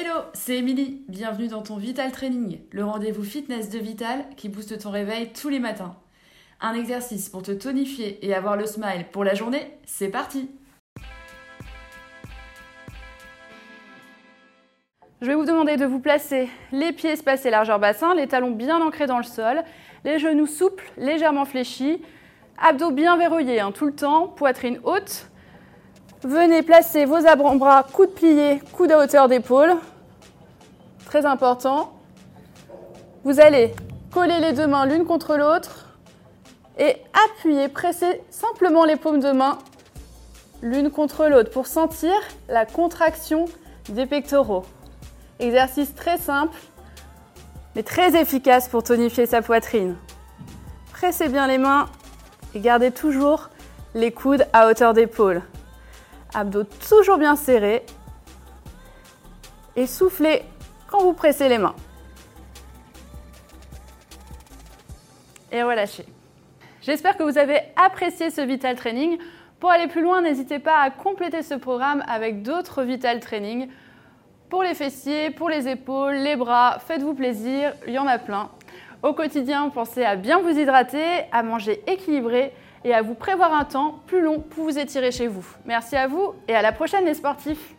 Hello, c'est Émilie. Bienvenue dans ton Vital Training, le rendez-vous fitness de Vital qui booste ton réveil tous les matins. Un exercice pour te tonifier et avoir le smile pour la journée, c'est parti Je vais vous demander de vous placer les pieds espacés largeur bassin, les talons bien ancrés dans le sol, les genoux souples, légèrement fléchis, abdos bien verrouillés hein, tout le temps, poitrine haute. Venez placer vos avant-bras, coudes pliés, coudes à hauteur d'épaule. Très important. Vous allez coller les deux mains l'une contre l'autre et appuyer, presser simplement les paumes de main l'une contre l'autre pour sentir la contraction des pectoraux. Exercice très simple, mais très efficace pour tonifier sa poitrine. Pressez bien les mains et gardez toujours les coudes à hauteur d'épaule. Abdos toujours bien serrés. Et soufflez quand vous pressez les mains. Et relâchez. J'espère que vous avez apprécié ce Vital Training. Pour aller plus loin, n'hésitez pas à compléter ce programme avec d'autres Vital Training pour les fessiers, pour les épaules, les bras. Faites-vous plaisir, il y en a plein. Au quotidien, pensez à bien vous hydrater, à manger équilibré et à vous prévoir un temps plus long pour vous étirer chez vous. Merci à vous et à la prochaine les sportifs